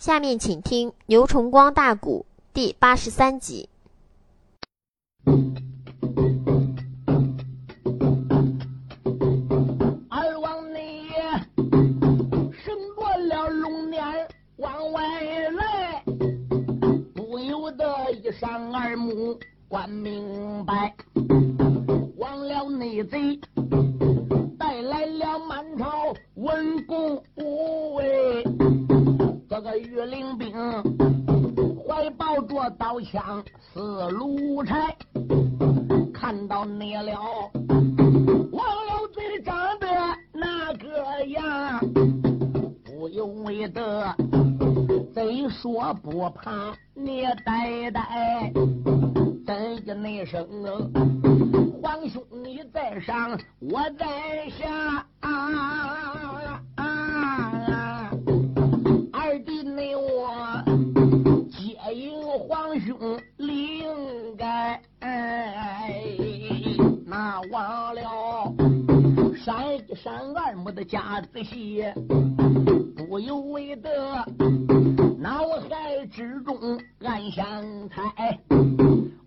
下面请听牛崇光大鼓第八十三集。二王内伸过了龙脸往外来，不由得一扇二目观明白，刀枪似炉柴，看到你了。王老贼长得那个样，不用为的贼说不怕你呆呆，等一那声皇兄你在上，我在下。啊啊二弟你我接应皇兄理应该。那忘了闪一闪二目的夹子戏，不由为得脑海之中暗想猜。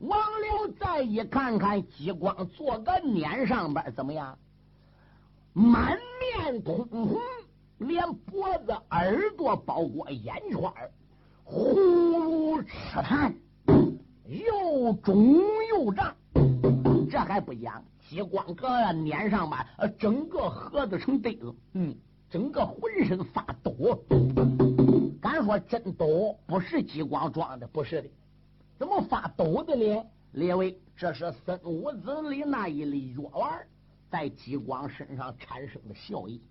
忘了再一看看激光坐个脸上边怎么样？满面通红，连脖子、耳朵，包括眼圈，呼如赤炭，又肿又胀。这还不讲，激光搁脸上吧，整个盒子成堆子，嗯，整个浑身发抖。敢说真抖，不是激光装的，不是的，怎么发抖的呢？列位，这是孙武子里那一粒药丸在激光身上产生的效益。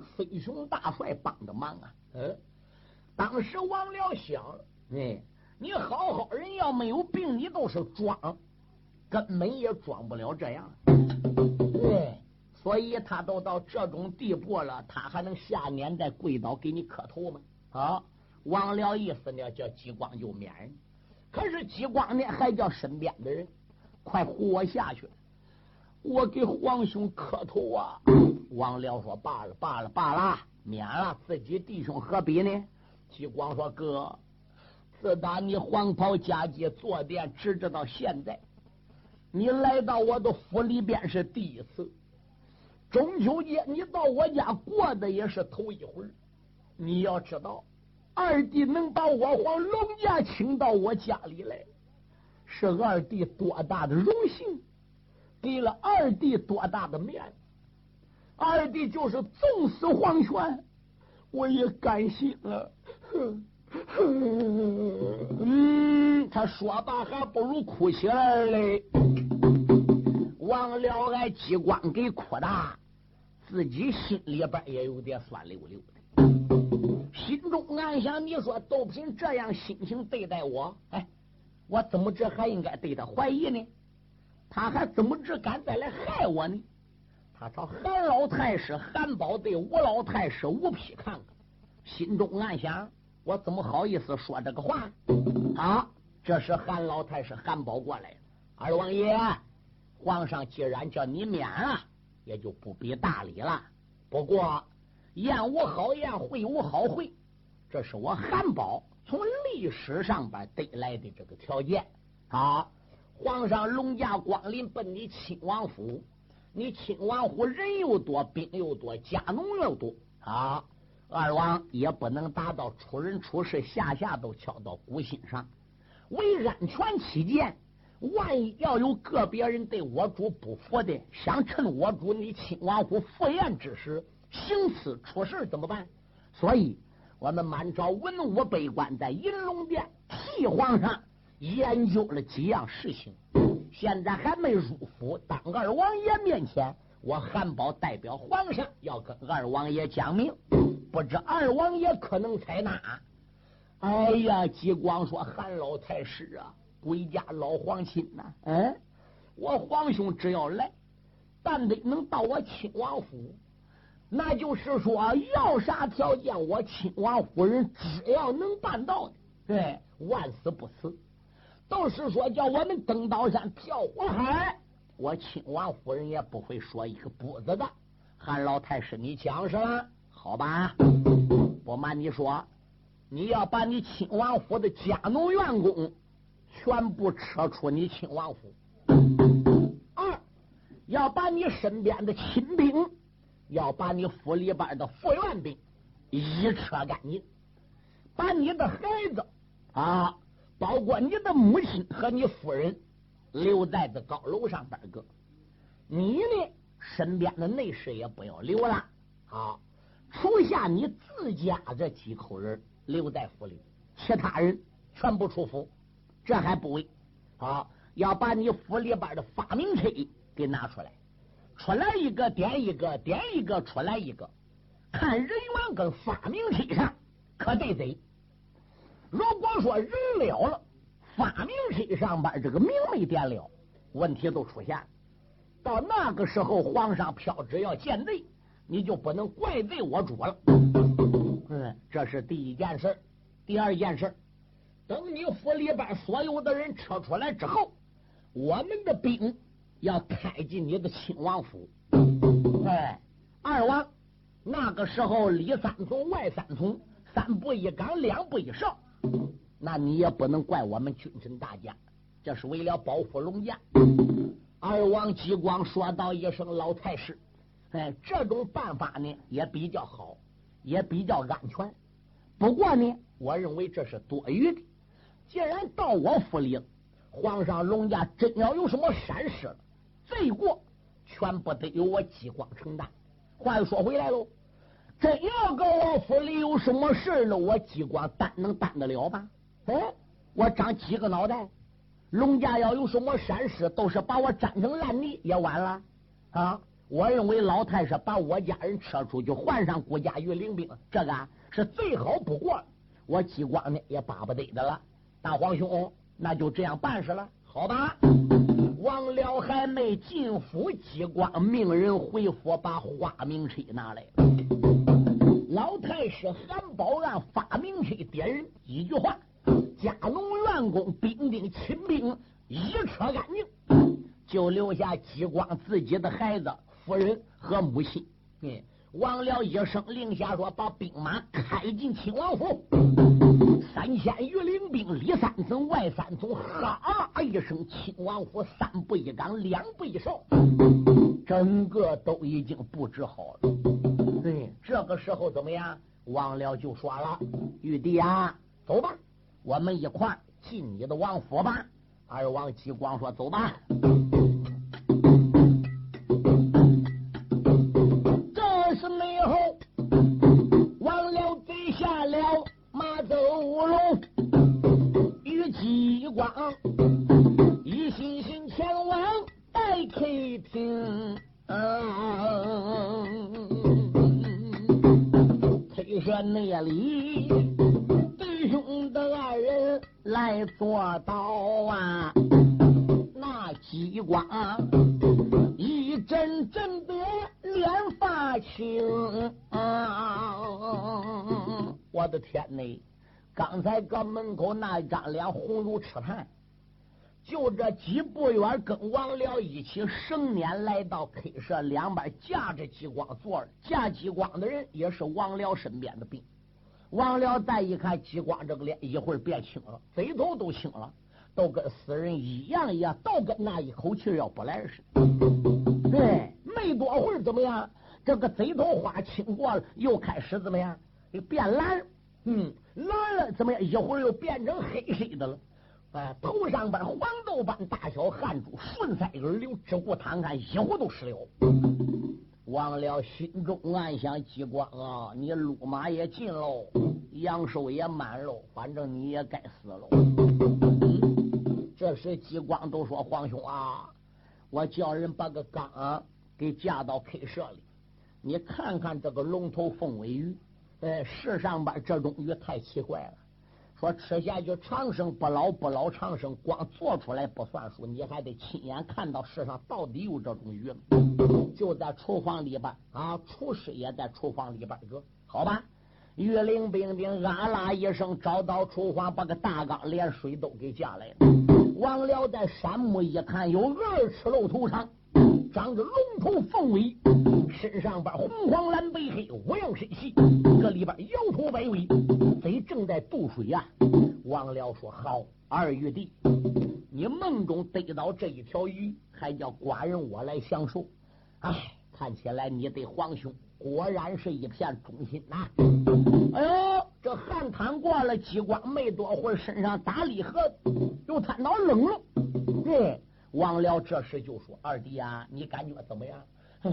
飞熊大帅帮的忙啊！嗯，当时王辽想了，哎，你好好人要没有病，你都是装。根本也装不了这样，对，所以他都到这种地步了，他还能下年再跪倒给你磕头吗？啊，王辽意思呢，叫激光就免人，可是激光呢，还叫身边的人。快护我下去，我给皇兄磕头啊！王辽说：“罢了，罢了，罢了，免了，自己弟兄何必呢？”激光说：“哥，自打你黄袍加阶坐殿，直至到现在。”你来到我的府里边是第一次，中秋节你到我家过的也是头一回。你要知道，二弟能把我皇龙家请到我家里来，是二弟多大的荣幸，给了二弟多大的面子。二弟就是纵死黄泉，我也甘心了。嗯，他说罢还不如哭起来嘞。忘了俺激光给哭的，自己心里边也有点酸溜溜的，心中暗想：你说都凭这样心情对待我，哎，我怎么着还应该对他怀疑呢？他还怎么着敢再来害我呢？他朝韩老太师韩宝对吴老太师吴丕看看，心中暗想：我怎么好意思说这个话？啊！这时韩老太师韩宝过来，二王爷。皇上既然叫你免了，也就不必大礼了。不过宴无好宴，会无好会，这是我韩宝从历史上边得来的这个条件啊。皇上龙驾光临，奔你亲王府，你亲王府人又多，兵又多，家农又多啊。二王也不能达到出人出事，下下都敲到鼓心上，为安全起见。万一要有个别人对我主不服的，想趁我主你亲王府赴宴之时行刺出事怎么办？所以，我们满朝文武百官在银龙殿替皇上研究了几样事情，现在还没入府。当二王爷面前，我韩宝代表皇上要跟二王爷讲明，不知二王爷可能采纳？哎呀，吉光说韩老太师啊。归家老皇亲呐，嗯，我皇兄只要来，但得能到我亲王府，那就是说要啥条件，我亲王夫人只要能办到的，对，万死不辞。都是说叫我们登刀山跳火海，我亲王夫人也不会说一个不字的。韩老太师，你讲是吧？好吧，不瞒你说，你要把你亲王府的家奴员工全部撤出你亲王府；二，要把你身边的亲兵，要把你府里边的副院兵一撤干净，把你的孩子啊，包括你的母亲和你夫人留在这高楼上边个。你呢，身边的内侍也不要留了啊，除下你自家这几口人。留在府里，其他人全部出府，这还不为啊！要把你府里边的发明车给拿出来，出来一个点一个，点一个出来一个，看人员跟发明车上可对贼。如果说人了了，发明车上边这个名没点了，问题都出现了。到那个时候，皇上飘旨要见罪，你就不能怪罪我主了。嗯，这是第一件事第二件事等你府里边所有的人撤出来之后，我们的兵要开进你的亲王府。哎，二王，那个时候里三重外三重，三步一岗，两步一哨，那你也不能怪我们君臣大家，这是为了保护龙家。二王激光说道一声：“老太师，哎，这种办法呢也比较好。”也比较安全，不过呢，我认为这是多余的。既然到我府里了，皇上龙家真要有什么闪失了，罪过全部得由我激光承担。话又说回来喽，真要搁我府里有什么事了，我激光担能担得了吗？哎，我长几个脑袋，龙家要有什么闪失，都是把我粘成烂泥也完了啊。我认为老太师把我家人撤出去，换上顾家御林兵，这个是最好不过。我激光呢也巴不得的了。大皇兄，那就这样办事了，好吧？王僚还没进府，激光命人回府把花名册拿来。老太师韩宝按发明车点人，一句话，家农员工兵丁亲兵一车干净，就留下激光自己的孩子。夫人和母亲，嗯，王辽一声令下说：“把兵马开进亲王府。”三千御林兵里三层外三层，哈一声，亲王府三步一岗，两步一哨，整个都已经布置好了。对，这个时候怎么样？王了就说了：“玉帝啊，走吧，我们一块进你的王府吧。”二王吉光说：“走吧。”来做到啊，那激光一阵阵的脸发青啊！我的天呐，刚才搁门口那张脸红如赤炭。就这几步远，跟王辽一起生年来到 K 社两边架着激光坐着，架激光的人也是王辽身边的兵。王辽再一看激光这个脸，一会儿变青了，嘴头都青了，都跟死人一样一样，都跟那一口气要不来似的。对，没多会儿怎么样？这个贼头花青过了，又开始怎么样？变蓝，嗯，蓝了怎么样？一会儿又变成黑色的了。啊，头上边黄豆般大小汗珠顺腮根流，直顾摊看，一会都湿了。王了心中暗想：激光啊，你路马也尽喽，阳寿也满喽，反正你也该死喽。这时激光都说：皇兄啊，我叫人把个缸给架到 K 社里，你看看这个龙头凤尾鱼，哎，世上边这种鱼太奇怪了。说吃下去长生不老不老长生，光做出来不算数，你还得亲眼看到世上到底有这种鱼。就在厨房里边啊，厨师也在厨房里边搁，好吧？玉林兵兵啊啦一声找到厨房，把个大缸连水都给架来了。王辽在山木一看，有二尺露头长，长着龙头凤尾，身上边红黄蓝白黑五样神气，这里边摇头摆尾，贼正在渡水呀。王辽说：“好，二玉帝，你梦中逮到这一条鱼，还叫寡人我来享受。哎，看起来你对皇兄果然是一片忠心呐。哎呦，这汗滩过了，几光没多会儿，身上打离合，又瘫到冷了。对。”王辽这时就说：“二弟啊，你感觉怎么样？”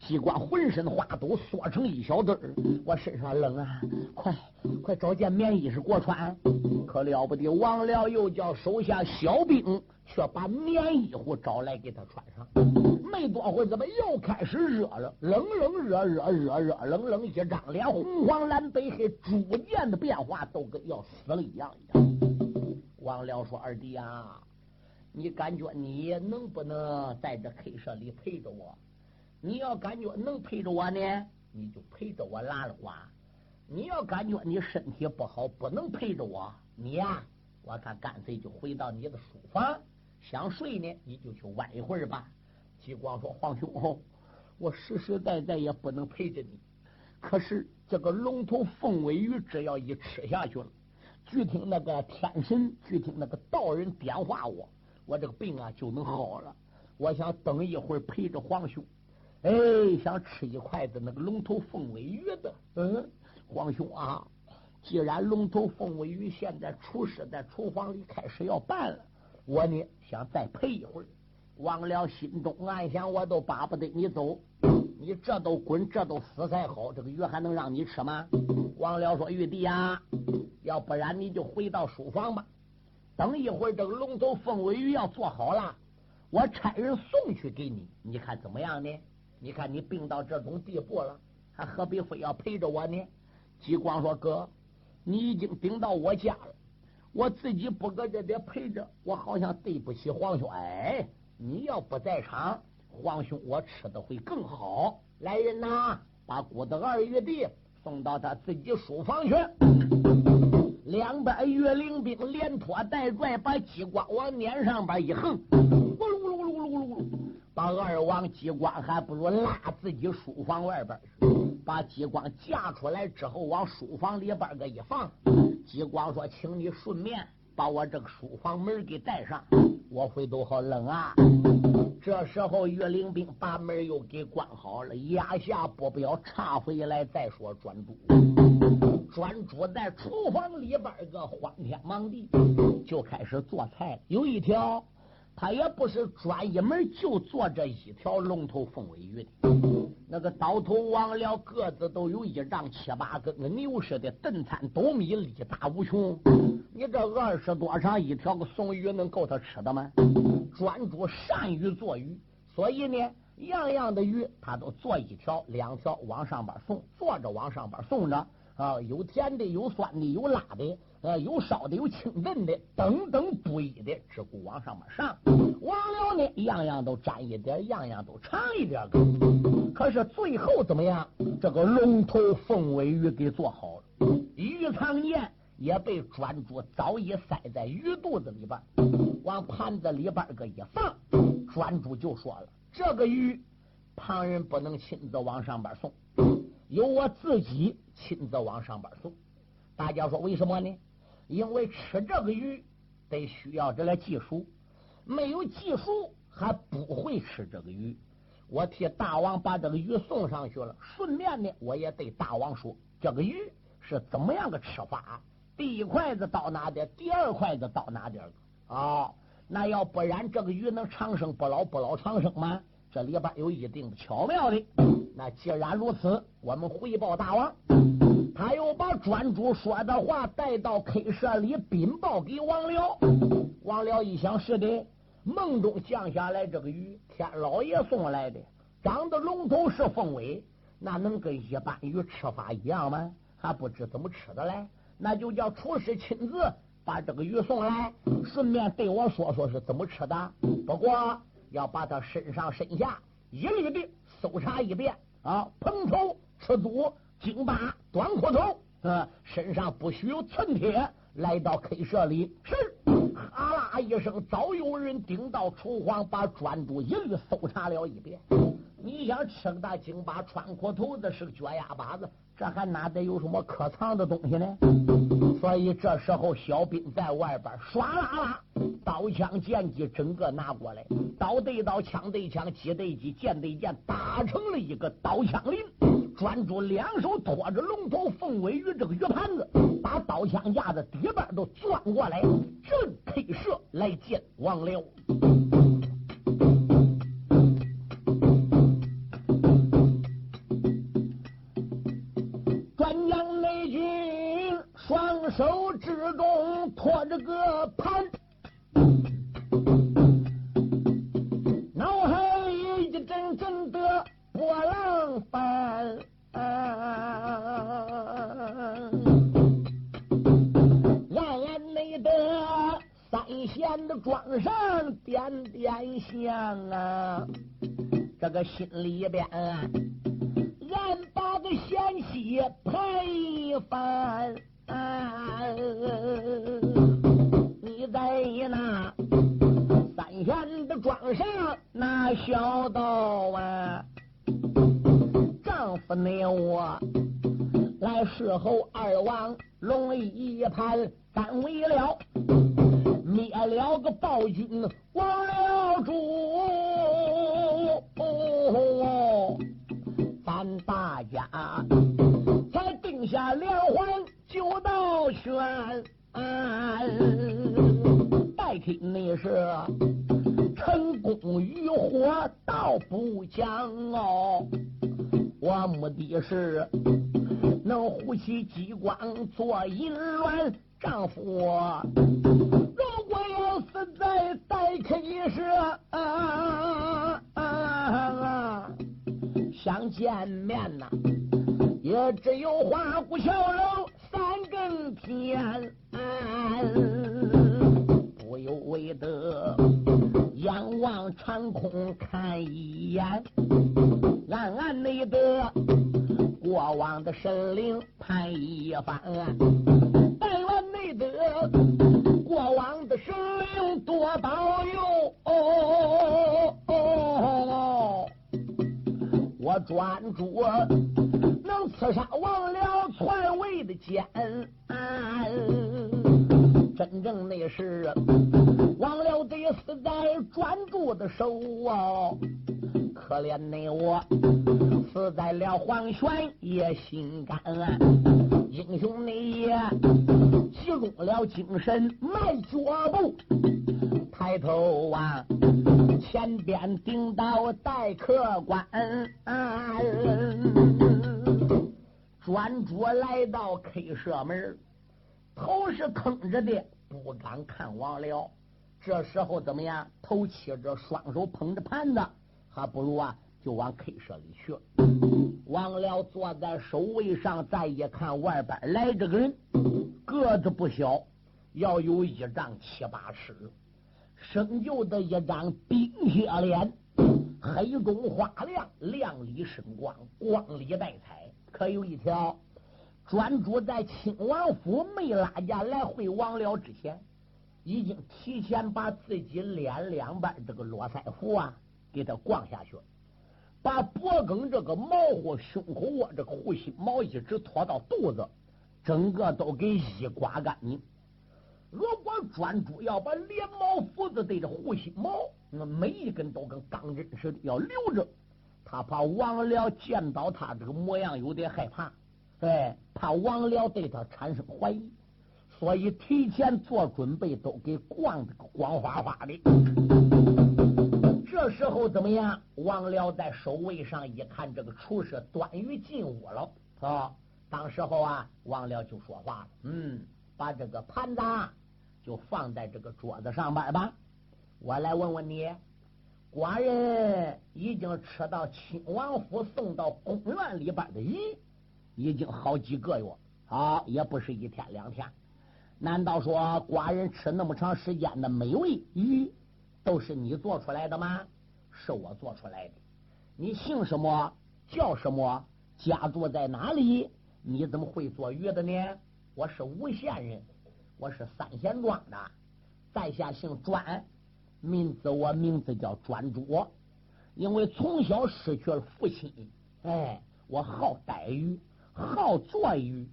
机关浑身花都缩成一小堆儿，我身上冷啊！快快找件棉衣裳给我穿。可了不得，王辽又叫手下小兵，却把棉衣服找来给他穿上。没多会，怎么又开始热了？冷冷热热热热冷冷，一张脸红黄蓝白黑，逐渐的变化，都跟要死了一样一样。王辽说：“二弟啊。”你感觉你能不能在这 K 社里陪着我？你要感觉能陪着我呢，你就陪着我拉了瓜；你要感觉你身体不好，不能陪着我，你呀，我看干脆就回到你的书房，想睡呢，你就去玩一会儿吧。吉光说：“皇兄，我实实在在也不能陪着你。可是这个龙头凤尾鱼，只要一吃下去了，据听那个天神，据听那个道人点化我。”我这个病啊就能好了。我想等一会儿陪着皇兄，哎，想吃一筷子那个龙头凤尾鱼的。嗯，皇兄啊，既然龙头凤尾鱼现在厨师在厨房里开始要办了，我呢想再陪一会儿。王了心中暗想，我都巴不得你走，你这都滚，这都死才好，这个鱼还能让你吃吗？王了说：“玉帝啊，要不然你就回到书房吧。”等一会儿，这个龙头凤尾鱼要做好了，我差人送去给你，你看怎么样呢？你看你病到这种地步了，还何必非要陪着我呢？激光说：“哥，你已经顶到我家了，我自己不搁这边陪着，我好像对不起皇兄。哎，你要不在场，皇兄我吃的会更好。来人呐，把古德二玉帝送到他自己书房去。”两百岳灵兵连拖带拽，把激光往撵上边一横，噜噜噜噜噜噜，把二王激光还不如拉自己书房外边把激光架出来之后，往书房里边个一放。激光说：“请你顺便把我这个书房门给带上，我回头好冷啊。”这时候岳灵兵把门又给关好了，压下不表，插回来再说专注。专注在厨房里边个荒天忙地，就开始做菜。有一条，他也不是专一门就做这一条龙头凤尾鱼的。那个刀头王僚，个子都有一丈七八，跟个牛似的，炖餐斗米，力大无穷。你这二十多长一条个松鱼能够他吃的吗？专注善于做鱼，所以呢，样样的鱼他都做一条、两条往上边送，做着往上边送着。啊，有甜的，有酸的，有辣的，呃，有烧的，有清炖的，等等不一的，只顾往上面上。王辽呢，样样都沾一点，样样都尝一点。可是最后怎么样？这个龙头凤尾鱼给做好了，鱼肠钿也被专诸早已塞在鱼肚子里边，往盘子里边个一放，专诸就说了：这个鱼，旁人不能亲自往上边送。由我自己亲自往上边送，大家说为什么呢？因为吃这个鱼得需要这个技术，没有技术还不会吃这个鱼。我替大王把这个鱼送上去了，顺便呢，我也对大王说这个鱼是怎么样个吃法。第一筷子到哪点，第二筷子到哪点啊？那要不然这个鱼能长生不老，不老长生吗？这里边有一定的巧妙的。那既然如此，我们回报大王。他又把专主说的话带到 K 社里禀报给王辽。王辽一想，是的，梦中降下来这个鱼，天老爷送来的，长得龙头是凤尾，那能跟一般鱼吃法一样吗？还不知怎么吃的嘞。那就叫厨师亲自把这个鱼送来，顺便对我说说是怎么吃的。不过要把他身上身下一律的。搜查一遍啊，蓬头赤足，金巴短裤头，啊，身上不许有寸铁。来到 K 社里，是，哈啦一声，早有人顶到厨房，把专诸一律搜查了一遍。你想吃个大京巴穿裤头子，是个脚丫把子，这还哪得有什么可藏的东西呢？所以这时候小兵在外边唰啦啦，刀枪剑戟整个拿过来，刀对刀，枪对枪，戟对戟，剑对剑，打成了一个刀枪林。专诸两手托着龙头凤尾鱼这个鱼盘子，把刀枪架子底边都钻过来，正配射来见王辽。手之中托着个心里边暗把个弦息拍一番。你在那三弦的庄上那小道啊，丈夫你我来侍候二王龙一盘，单位就到选，代替你是成功与火倒不讲哦。我目的是能呼吸机关做淫乱，丈夫如果要死在代替时，想见面呐，也只有花鼓桥楼。三更天，不由为得仰望长空看一眼，暗暗内得过往的神灵盼一番，但愿内得过往的神灵多保佑。哦哦哦我专注刺杀王了篡位的奸，真正那是王了得死在专注的手啊！可怜那我死在了黄泉也心甘，英雄你也集中了精神迈脚步，抬头啊！前边顶到待客官，专主来到 K 社门，头是坑着的，不敢看王辽。这时候怎么样？头起着，双手捧着盘子，还不如啊，就往 K 社里去了。王辽坐在守卫上，再一看外边来这个人，个子不小，要有一丈七八尺。生就的一张冰铁脸，黑中花亮，亮里生光，光里带彩。可有一条，专主在亲王府没拉架来会王了之前，已经提前把自己脸两边这个络腮胡啊给他逛下去，把脖梗这个毛乎、胸口窝这个胡心毛一直拖到肚子，整个都给一刮干净。如果专诸要把连毛胡子对着胡须毛，那每一根都跟钢针似的要留着，他怕王辽见到他这个模样有点害怕，对，怕王辽对他产生怀疑，所以提前做准备，都给逛的光花花的。这时候怎么样？王辽在守卫上一看，这个厨师端鱼进屋了啊！当时候啊，王辽就说话了：“嗯，把这个盘子。”就放在这个桌子上边吧。我来问问你，寡人已经吃到亲王府送到宫院里边的鱼，已经好几个月，啊，也不是一天两天。难道说寡人吃那么长时间的美味鱼，都是你做出来的吗？是我做出来的。你姓什么？叫什么？家住在哪里？你怎么会做鱼的呢？我是吴县人。我是三贤庄的，在下姓专，名字我名字叫专主，因为从小失去了父亲，哎，我好逮鱼，好做鱼，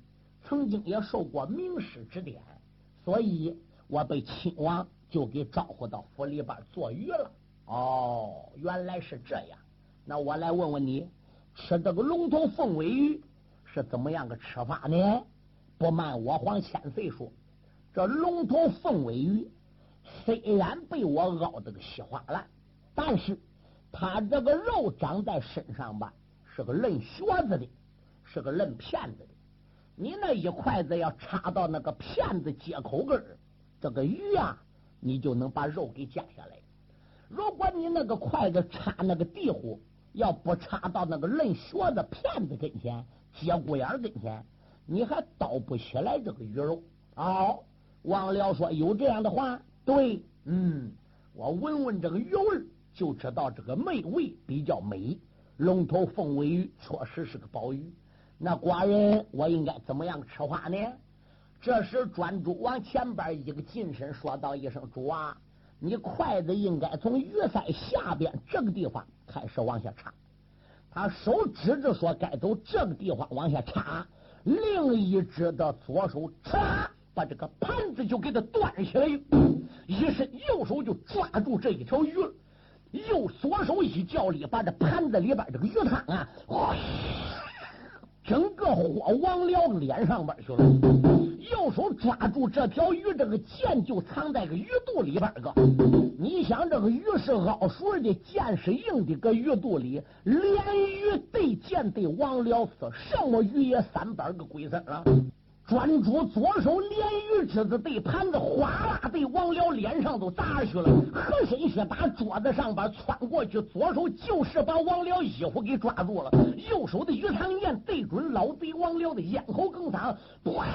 曾经也受过名师指点，所以我被亲王就给招呼到府里边做鱼了。哦，原来是这样。那我来问问你，吃这个龙头凤尾鱼是怎么样个吃法呢？不瞒我黄千岁说，这龙头凤尾鱼虽然被我熬得个稀花烂，但是他这个肉长在身上吧，是个嫩靴子的，是个嫩片子的。你那一筷子要插到那个片子接口根儿，这个鱼啊，你就能把肉给夹下来。如果你那个筷子插那个地虎，要不插到那个嫩靴子片子跟前、节骨眼跟前，你还倒不起来这个鱼肉。哦，王辽说有这样的话，对，嗯，我闻闻这个鱼味就知道这个美味比较美。龙头凤尾鱼确实是个宝鱼。那寡人我应该怎么样吃法呢？这时专诸往前边一个近身说道一声：“主啊！”你筷子应该从鱼鳃下边这个地方开始往下插，他手指着说该走这个地方往下插，另一只的左手嚓把这个盘子就给他端起来，一伸右手就抓住这一条鱼，右左手一叫力把这盘子里边这个鱼汤啊，整个火往辽脸上边去了。右手抓住这条鱼，这个剑就藏在个鱼肚里边个。你想，这个鱼是熬熟的，剑是硬的，搁鱼肚里，连鱼对剑对王辽死，什么鱼也三百个鬼子啊！专主左手连鱼枝子对盘子，哗啦对王辽脸上都砸去了。和身血打桌子上边窜过去，左手就是把王辽衣服给抓住了，右手的鱼肠剑对准老贼王辽的咽喉梗嗓，哇！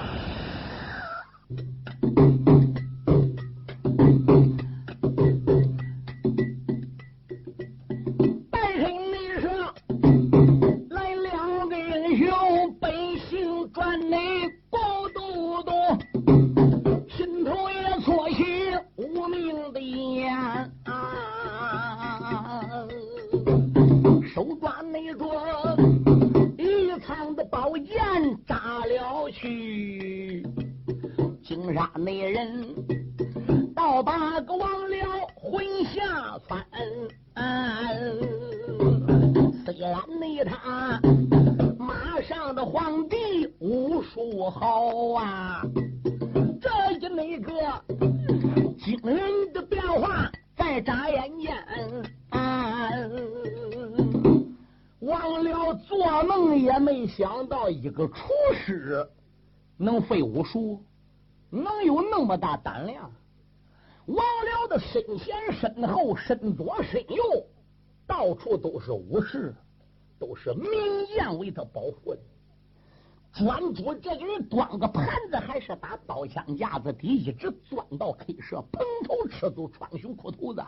能会武术，能有那么大胆量？王辽的身前身后、身左身右，到处都是武士，都是名将为他保护的。专主这个人端个盘子，还是打刀枪架子底，一直钻到 K 社，蓬头赤足，穿胸裤头子。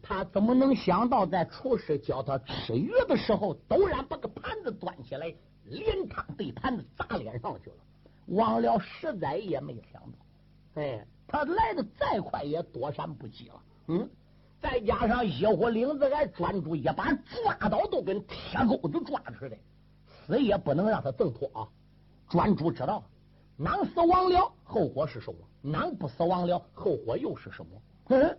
他怎么能想到，在厨师教他吃鱼的时候，陡然把个盘子端起来，连汤对盘子砸脸上去了？王辽实在也没想到，哎，他来的再快也躲闪不及了。嗯，再加上一伙领子还专注一把抓刀都跟铁钩子抓似的，死也不能让他挣脱啊！专注知道，囊死王辽后果是什么？囊不死王辽后果又是什么？嗯，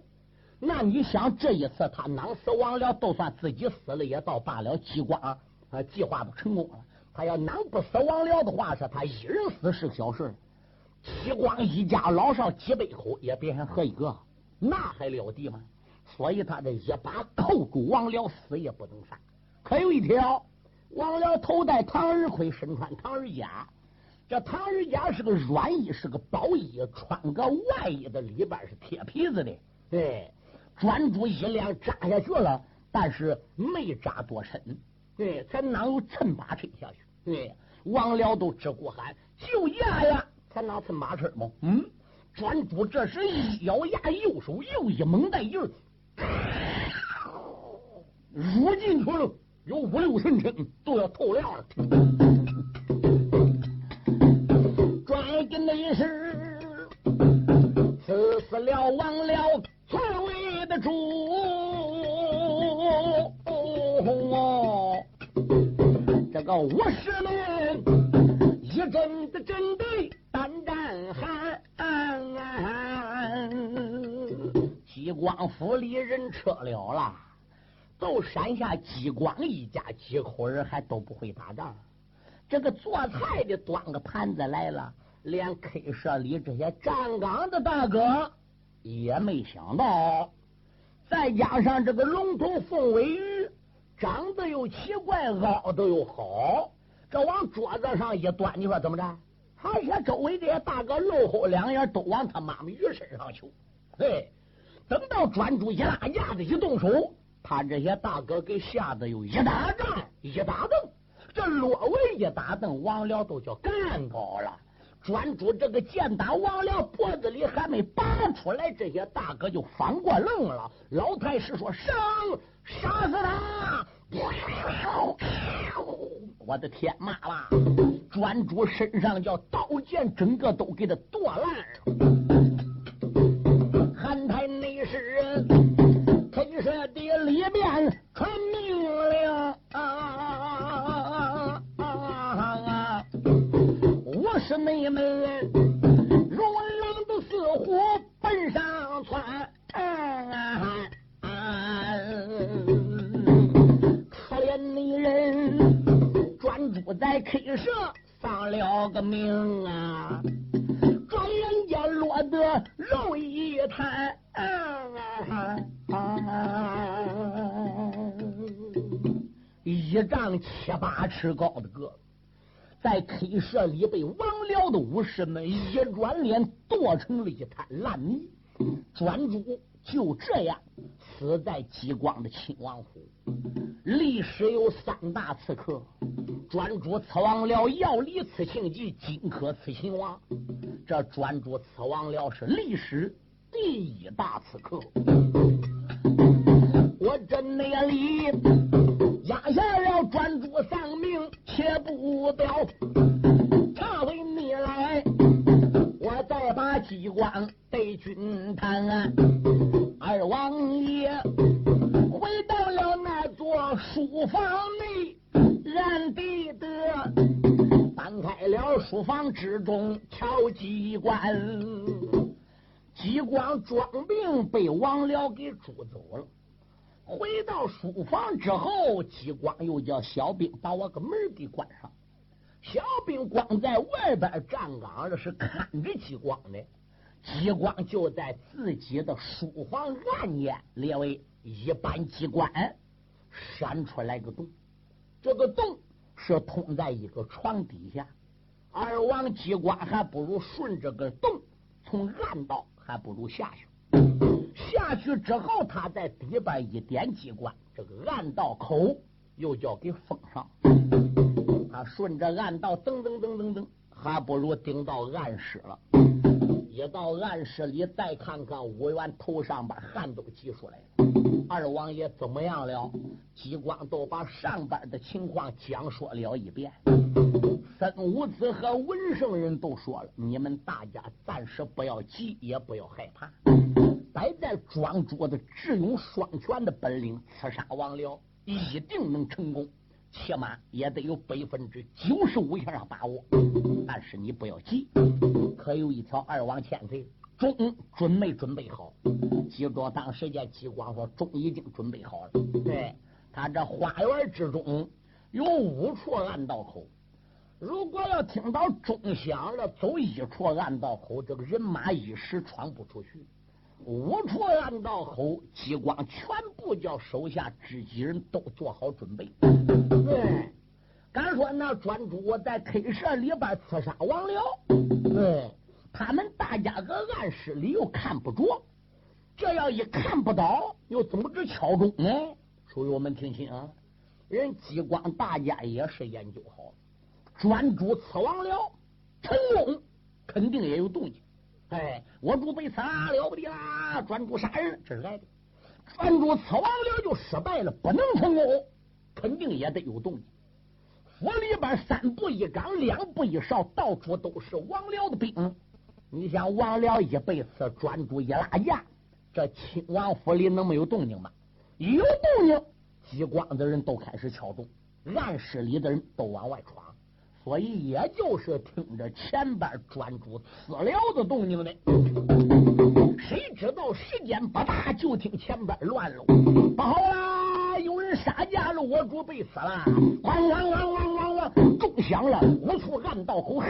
那你想这一次他囊死王辽，就算自己死了也倒罢了，激光啊计划都成功了。他要囊不死王僚的话，是他一人死是小事，齐光一家老少几百口也别想喝一个，那还了得吗？所以他这一把扣住王僚，死也不能杀。可有一条，王僚头戴唐日盔，身穿唐日甲，这唐日甲是个软衣，是个薄衣，穿个外衣的里边是铁皮子的。对，专注一两扎下去了，但是没扎多深，对，才能有趁把沉下去。对，王辽都直呼喊：“就压呀，才拿寸马车吗？”嗯，专主这时一咬牙，右手又一猛带劲儿，入进去了，有五六寸深，都要透亮了。转的那是死死了王了村委的主。这个我是府里人撤了了，都山下激光一家几口人还都不会打仗。这个做菜的端个盘子来了，连 K 社里这些站岗的大哥也没想到。再加上这个龙头凤尾鱼长得又奇怪，凹的又好，这往桌子上一端，你说怎么着？而且周围这些大哥露后两眼都往他妈妈鱼身上求。嘿，等到专主一拉架子一动手，他这些大哥给吓得又一打仗一打凳，这落位一打凳，王辽都叫干高了。专主这个剑打王辽脖子里还没拔出来，这些大哥就翻过愣了。老太师说：“上，杀死他！” 我的天妈啦！专主身上叫刀剑，整个都给他剁烂了。里边传命令啊！我是妹妹，如狼的似虎奔上窜。可怜女人，专注在 K 社丧了个命啊！转眼间落得肉一滩，丈七八尺高的个子，在 K 社里被王僚的武士们一转脸剁成了一滩烂泥，专主就这样死在激光的亲王府。历史有三大刺客：专主刺王僚、要离刺秦吉、荆轲刺秦王。这专主刺王僚是历史第一大刺客。我真内里下了专主丧命，且不表。查回你来，我再把机关对君谈。二王爷回到了那座书房内，暗地的搬开了书房之中调机关。机关装病被王辽给捉走了。回到书房之后，激光又叫小兵把我个门给关上。小兵光在外边站岗的是看着激光的，激光就在自己的书房暗间列为一般机关，闪出来个洞。这个洞是通在一个床底下。二王激光还不如顺着个洞从暗道，还不如下去。下去之后，他在底边一点机关，这个暗道口又叫给封上。他顺着暗道噔噔噔噔噔，还不如顶到暗室了。一到暗室里，再看看五元头上边汗都挤出来了。二王爷怎么样了？激光都把上边的情况讲说了一遍。孙武子和文圣人都说了，你们大家暂时不要急，也不要害怕。摆在庄主的智勇双全的本领，刺杀王辽一定能成功，起码也得有百分之九十五以上把握。但是你不要急，可有一条二王欠贼，钟准没准备好？记住，当时间激光说钟已经准备好了。对他这花园之中有五处暗道口，如果要听到钟响了，走一处暗道口，这个人马一时闯不出去。五处暗道口，激光全部叫手下知己人都做好准备。对，敢说那专主我在 K 社里边刺杀王辽，对，他们大家搁暗室里又看不着，这要一看不到，又怎么知敲钟呢？所以我们听清啊，人激光大家也是研究好，专主刺王辽成功，肯定也有动静。哎，我主被刺了不得啦！专注杀人，这是来的。专注刺王辽就失败了，不能成功，肯定也得有动静。府里边三步一岗，两步一哨，到处都是王辽的兵。你你想王辽一被刺，专注一拉架，这亲王府里能没有动静吗？有动静，激光的人都开始敲钟，暗室里的人都往外闯，所以也就是听着前边专注私聊的动静的。谁知道时间不大，就听前边乱了，不好啦！有人杀价了，我主被死了！咣咣咣咣咣咣，钟响了，五处暗道口，哈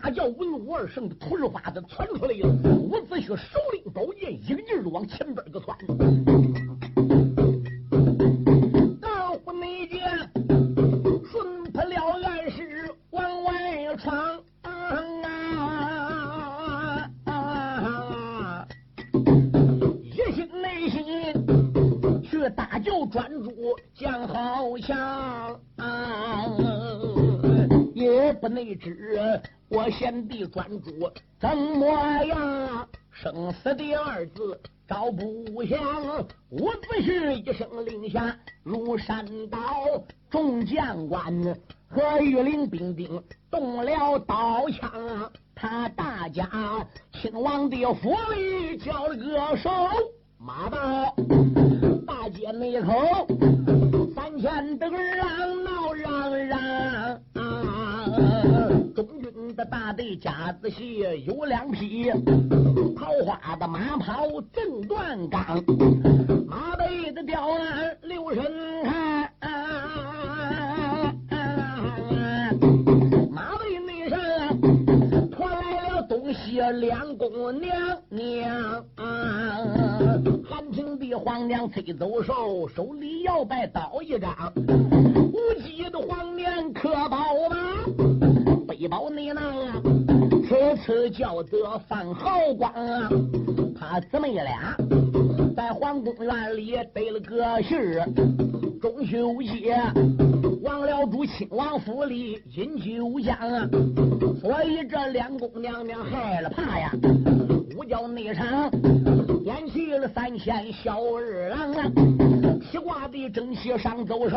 哈叫文武二圣的土日花子窜出来了。伍子胥手拎宝剑，一个劲儿往前边个窜。第二字招不响。伍子胥一声令下，如山倒，众将官和御林兵丁动了刀枪。他大家亲王的府里交了个手，马到大街那头，三千的个嚷闹嚷嚷。啊的大队夹子戏有两匹，桃花的马跑正断钢，马背的吊鞍留神看。两姑娘娘，汉廷的皇娘催走手，手里摇摆刀一张。无忌的皇娘可宝马，一包内囊，此次叫得放豪光啊。他姊妹俩在皇宫院里得了个信儿，中秋节王了主亲王府里饮酒香，所以这两宫娘娘害了怕呀。五角内城点起了三千小二郎啊，披挂的整齐上走手，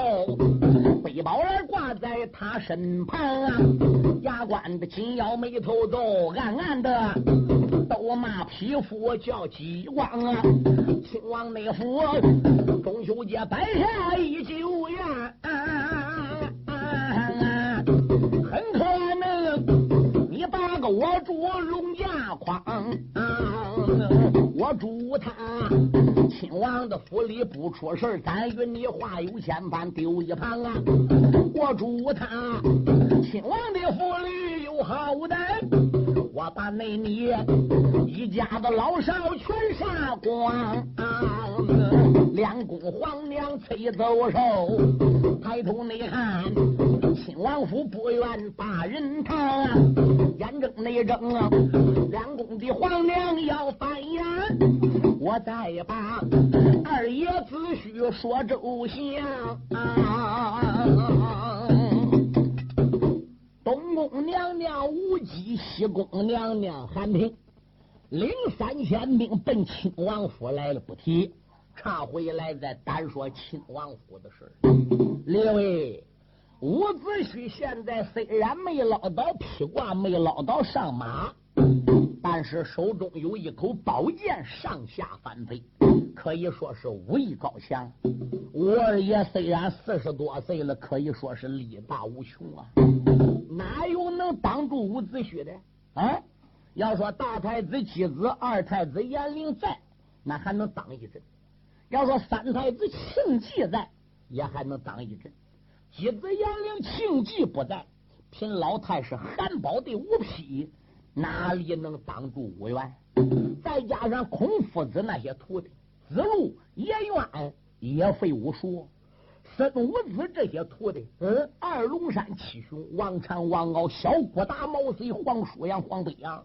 背包儿挂在他身旁啊，牙关的紧咬眉头皱，暗暗的都骂匹夫叫激光啊。亲王内府中秋节摆下一酒宴，很可能你把个我主龙家诓。我祝他亲王的府里不出事咱与你话有千般丢一旁啊！我祝他亲王的府里有好歹，我把那你一家子老少全杀光。两宫皇娘催走手，抬头内看，亲王府不愿把人谈，眼睁内睁，两宫的皇娘要翻眼。我再把二爷子婿说周详，东宫娘娘无忌，西宫娘娘韩平，领三千兵奔亲王府来了，不提。查回来再单说亲王府的事列位，伍子胥现在虽然没捞到披挂，没捞到上马。但是手中有一口宝剑，上下翻飞，可以说是武艺高强。我二爷虽然四十多岁了，可以说是力大无穷啊！哪有能挡住伍子胥的？啊！要说大太子姬子、二太子严陵在，那还能挡一阵；要说三太子庆忌在，也还能挡一阵。姬子、严陵、庆忌不在，凭老太师韩宝的五匹。哪里能挡住五元？再加上孔夫子那些徒弟，子路、颜渊、也废无数，孙武子这些徒弟，嗯，二龙山七雄，王禅、王敖、小郭打、毛贼、黄叔阳、黄飞扬，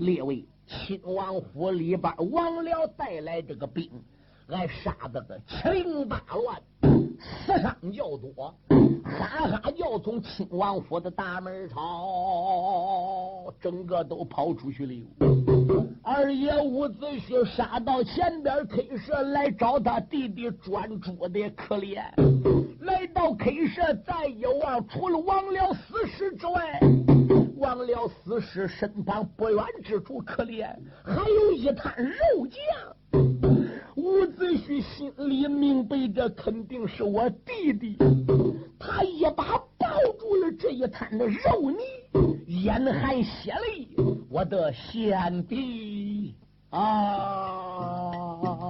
列位亲王府里边，王僚带来这个兵，来杀的个七零八乱，死伤较多。哈哈叫从亲王府的大门朝，整个都跑出去了。二爷伍子胥杀到前边，K 社来找他弟弟专诸的可怜。来到 K 社，再一望，除了王辽死尸之外，忘了死尸身旁不远之处，可怜还有一滩肉酱。伍子胥心里明白，这肯定是我弟弟。他一把抱住了这一摊的肉泥，眼含血泪，我的贤弟啊！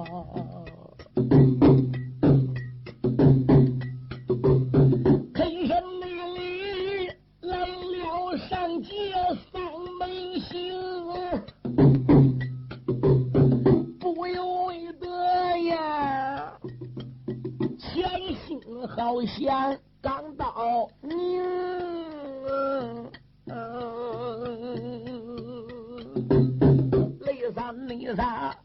好像刚到宁，泪洒泪洒，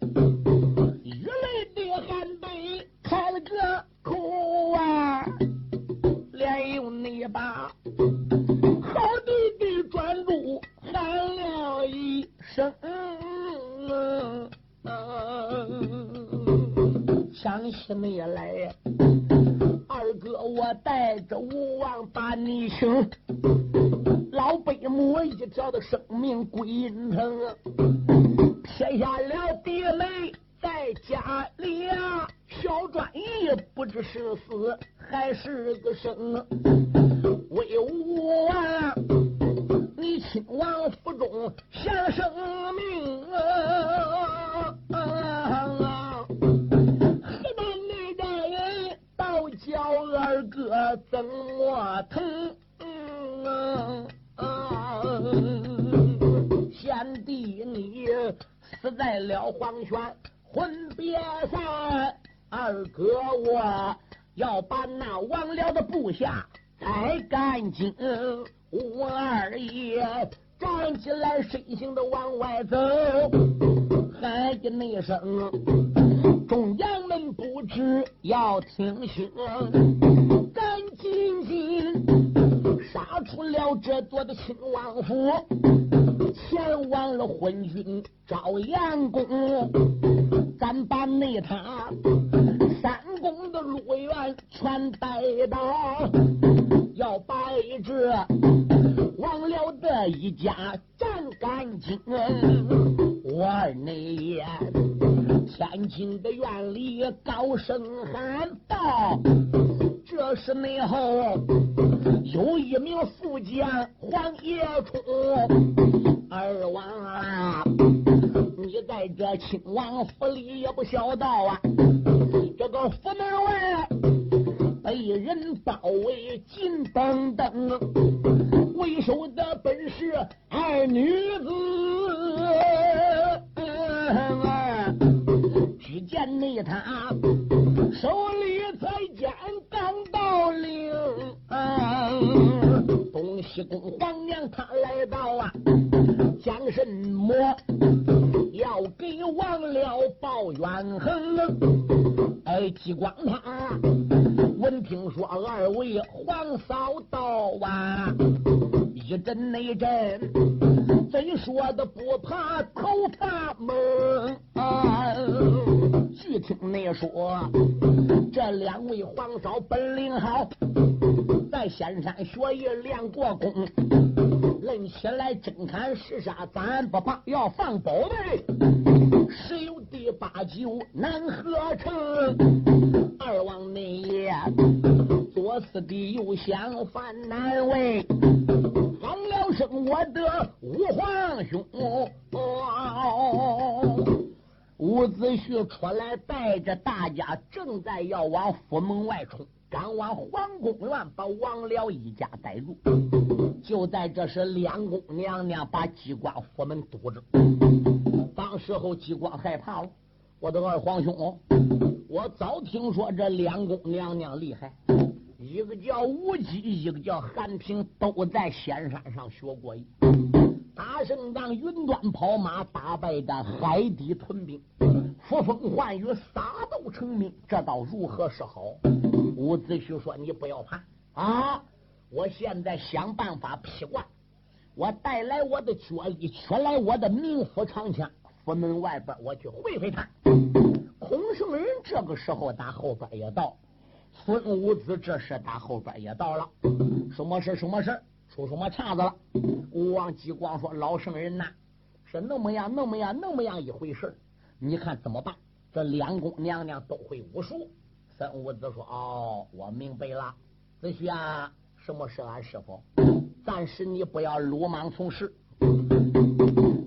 雨泪的汗杯开了个口啊，连用那把好弟弟专注喊了一声，想起你来。哥，我带着吴王把你寻，老北母一条的生命归阴城，撇下了弟妹在家里啊，小专一不知是死还是个生，为吴王你亲王府中献生命啊！哥怎么疼？贤弟你死在了黄泉，魂别散。二哥我要把那王僚的部下摘干净。我二爷站起来，身形的往外走，喊的那声。众将们不知要听信，赶紧紧杀出了这座的秦王府，前往了昏君朝阳宫，咱把那他三宫的路员全带到，要把这王辽的一家斩干净。我二内爷。天津的院里高声喊道：“这是内后有一名副将黄叶冲，二王，你在这亲王府里也不小道啊！这个府门外被人包围，紧登登，为首的本是二女子。”只见那他手里才剑刚到领，东西宫皇娘她来到啊，讲什么要给王了报冤恨？哎，激光他闻听说二位皇嫂到啊，一阵内阵，怎说的不怕头发蒙？据听你说，这两位皇嫂本领好，在仙山学艺练过功，论起来真砍实杀，咱不怕。要放宝贝，十有第八九难合成。二王内爷左思的右想犯难为，喊了声我的五皇兄。伍子胥出来，带着大家，正在要往府门外冲，赶往皇宫院，把王僚一家逮住。就在这时，两宫娘娘把激光府门堵着。当时候，激光害怕了。我的二皇兄，我早听说这两宫娘娘厉害，一个叫吴姬，一个叫韩平，都在仙山上学过艺。打胜仗，云端跑马，打败的海底屯兵，呼风唤雨，撒豆成名，这倒如何是好？伍子胥说：“你不要怕啊！我现在想办法劈挂，我带来我的脚力，取来我的明斧长枪，府门外边我去会会他。”孔圣人这个时候打后边也到，孙武子这时打后边也到了。什么事？什么事？出什么岔子了？吴王姬光说：“老圣人呐，是那么样，那么样，那么样一回事你看怎么办？这两宫娘娘都会武术。”孙武子说：“哦，我明白了。子虚啊，什么是俺师傅？暂时你不要鲁莽从事，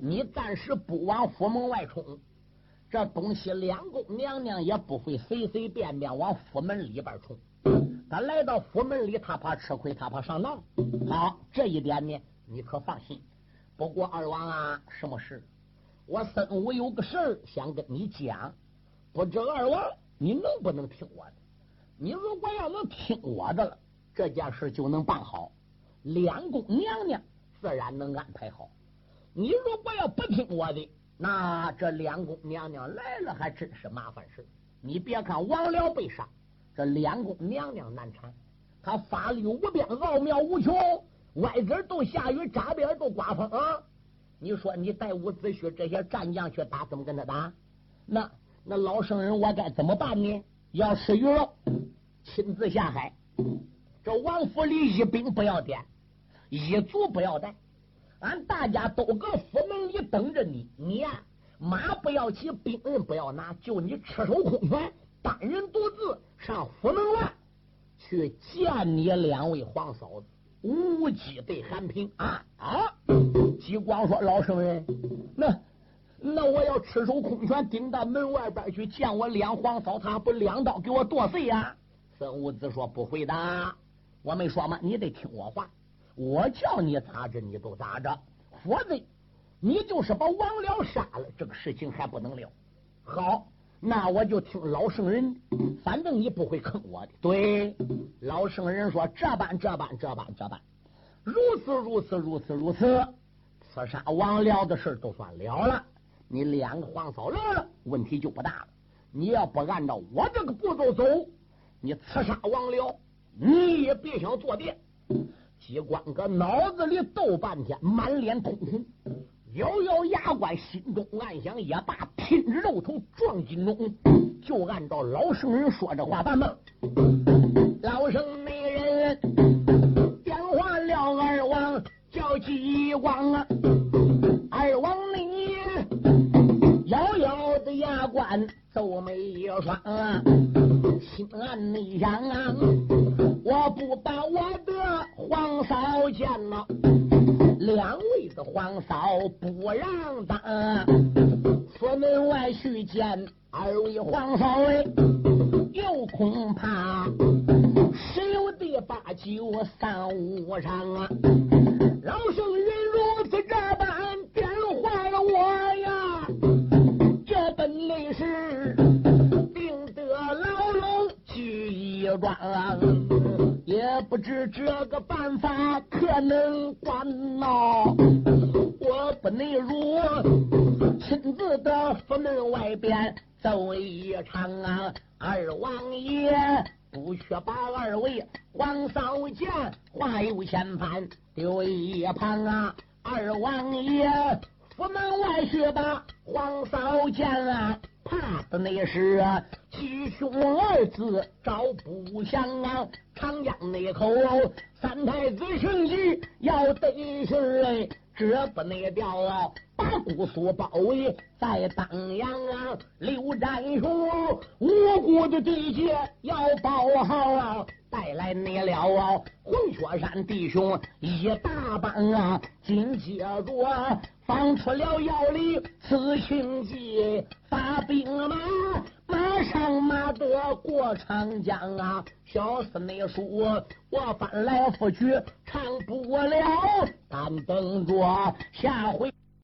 你暂时不往府门外冲。这东西两宫娘娘也不会随随便便往府门里边冲。”他来到府门里，他怕吃亏，他怕上当。好，这一点呢，你可放心。不过二王啊，什么事？我孙武有个事想跟你讲，不知二王你能不能听我的？你如果要能听我的了，这件事就能办好，两宫娘娘自然能安排好。你如果要不听我的，那这两宫娘娘来了还真是麻烦事。你别看王僚被杀。这两宫娘娘难产，她法力无边，奥妙无穷，外边都下雨，扎边都刮风啊。你说你带伍子胥这些战将去打，怎么跟他打？那那老圣人我该怎么办呢？要吃鱼肉，亲自下海。这王府里一兵不要点，一卒不要带，俺大家都搁府门里等着你。你呀，马不要骑，兵刃不要拿，就你赤手空拳。单人独自上府门外去见你两位皇嫂子，无忌对韩平啊啊！吉光说：“老圣人，那那我要赤手空拳顶到门外边去见我两皇嫂，他不两刀给我剁碎呀？”孙武子说：“不会的，我没说嘛，你得听我话，我叫你咋着你都咋着，否则你就是把王僚杀了，这个事情还不能了。”好。那我就听老圣人，反正你不会坑我的。对，老圣人说这般这般这般这般，如此如此如此如此，刺杀王僚的事都算了了。你两个皇嫂来了，问题就不大了。你要不按照我这个步骤走，你刺杀王僚，你也别想坐殿。机关哥脑子里斗半天，满脸通红。咬咬牙关，心中暗想：也罢，拼着肉头撞金钟，就按照老圣人说这话办吧。老圣美人电话了二王，叫吉光啊，二王你咬咬的牙关，皱眉一双啊，心暗内想啊，我不把我的皇嫂见了。两位的皇嫂不让当，出门外去见二位皇嫂哎，又恐怕十有的八九三五上啊！老圣人如此这般变坏了我呀，这本来是定得牢笼拘一桩。也不知这个办法可能管呐，我不能如亲自到府门外边走一场啊！二王爷不去把二位皇嫂见，话有千番丢一旁啊！二王爷府门外去把皇嫂见啊！怕的那是啊，七兄二字找不响啊！长江那口三太子圣旨要得信儿，这不内调啊！把姑苏包围在当阳啊！刘占雄无辜的地界要保好啊！带来你了啊！混雪山弟兄一大帮啊！紧接着放出了要离此行计，发兵马马上马得过长江啊！小厮内书我翻来覆去唱不了，但等着下回。